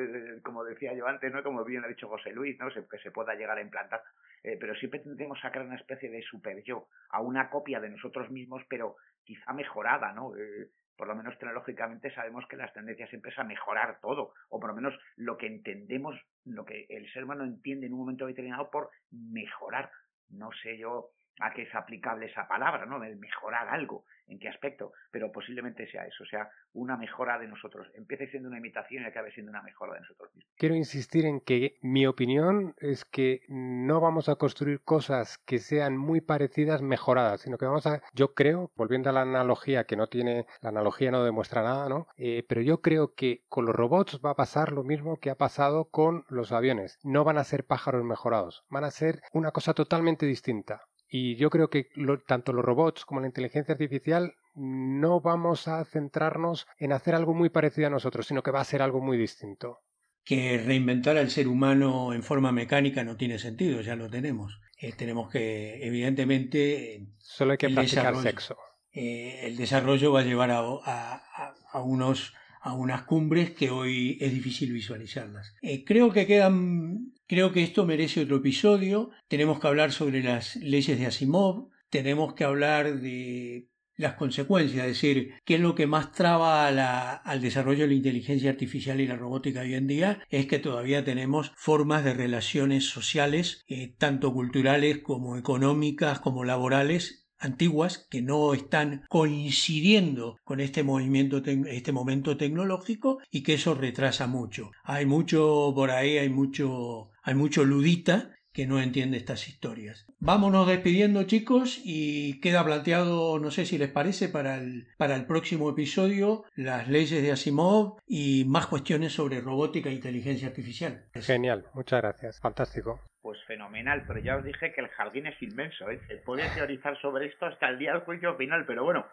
como decía yo antes, ¿no? como bien ha dicho José Luis, ¿no? que se pueda llegar a implantar. Eh, pero siempre tendremos sacar una especie de super yo, a una copia de nosotros mismos, pero quizá mejorada, ¿no? Eh, por lo menos tecnológicamente sabemos que las tendencias siempre es a mejorar todo, o por lo menos lo que entendemos, lo que el ser humano entiende en un momento determinado por mejorar. No sé yo a qué es aplicable esa palabra, ¿no? De mejorar algo. en qué aspecto, pero posiblemente sea eso, sea una mejora de nosotros. Empiece siendo una imitación y acabe siendo una mejora de nosotros mismos. Quiero insistir en que mi opinión es que no vamos a construir cosas que sean muy parecidas mejoradas, sino que vamos a, yo creo, volviendo a la analogía que no tiene, la analogía no demuestra nada, ¿no? Eh, pero yo creo que con los robots va a pasar lo mismo que ha pasado con los aviones. No van a ser pájaros mejorados, van a ser una cosa totalmente distinta. Y yo creo que tanto los robots como la inteligencia artificial no vamos a centrarnos en hacer algo muy parecido a nosotros, sino que va a ser algo muy distinto. Que reinventar al ser humano en forma mecánica no tiene sentido, ya lo tenemos. Eh, tenemos que, evidentemente... Solo hay que practicar sexo. Eh, el desarrollo va a llevar a unos a unas cumbres que hoy es difícil visualizarlas. Eh, creo que quedan, creo que esto merece otro episodio. Tenemos que hablar sobre las leyes de Asimov, tenemos que hablar de las consecuencias, es decir, qué es lo que más traba al desarrollo de la inteligencia artificial y la robótica hoy en día, es que todavía tenemos formas de relaciones sociales, eh, tanto culturales como económicas, como laborales, antiguas que no están coincidiendo con este movimiento, este momento tecnológico y que eso retrasa mucho. Hay mucho por ahí, hay mucho, hay mucho ludita que no entiende estas historias. Vámonos despidiendo chicos y queda planteado, no sé si les parece, para el, para el próximo episodio las leyes de Asimov y más cuestiones sobre robótica e inteligencia artificial. Genial, muchas gracias, fantástico. Pues fenomenal, pero ya os dije que el jardín es inmenso, ¿eh? Se puede teorizar sobre esto hasta el día del juicio final, pero bueno,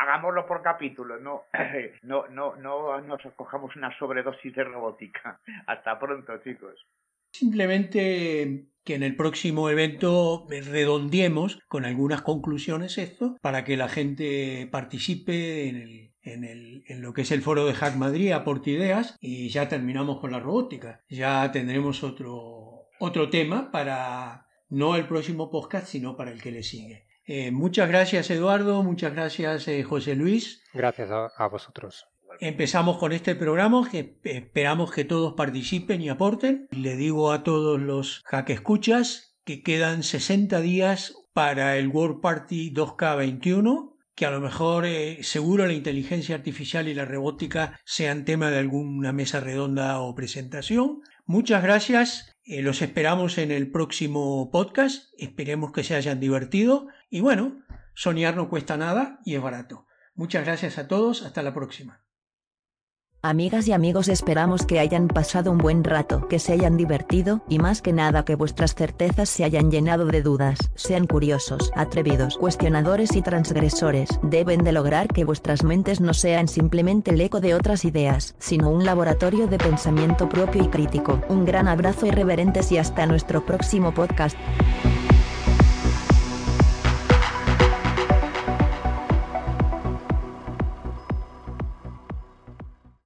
hagámoslo por capítulos, *laughs* no, no, no, no nos cojamos una sobredosis de robótica. *laughs* Hasta pronto, chicos. Simplemente que en el próximo evento redondiemos con algunas conclusiones esto para que la gente participe en, el, en, en lo que es el foro de Hack Madrid, aporte ideas y ya terminamos con la robótica. Ya tendremos otro, otro tema para no el próximo podcast, sino para el que le sigue. Eh, muchas gracias Eduardo, muchas gracias eh, José Luis. Gracias a vosotros. Empezamos con este programa que esperamos que todos participen y aporten. Le digo a todos los hack escuchas que quedan 60 días para el World Party 2K21 que a lo mejor eh, seguro la inteligencia artificial y la robótica sean tema de alguna mesa redonda o presentación. Muchas gracias, eh, los esperamos en el próximo podcast, esperemos que se hayan divertido y bueno, soñar no cuesta nada y es barato. Muchas gracias a todos, hasta la próxima. Amigas y amigos esperamos que hayan pasado un buen rato, que se hayan divertido, y más que nada que vuestras certezas se hayan llenado de dudas, sean curiosos, atrevidos, cuestionadores y transgresores, deben de lograr que vuestras mentes no sean simplemente el eco de otras ideas, sino un laboratorio de pensamiento propio y crítico. Un gran abrazo irreverentes y hasta nuestro próximo podcast.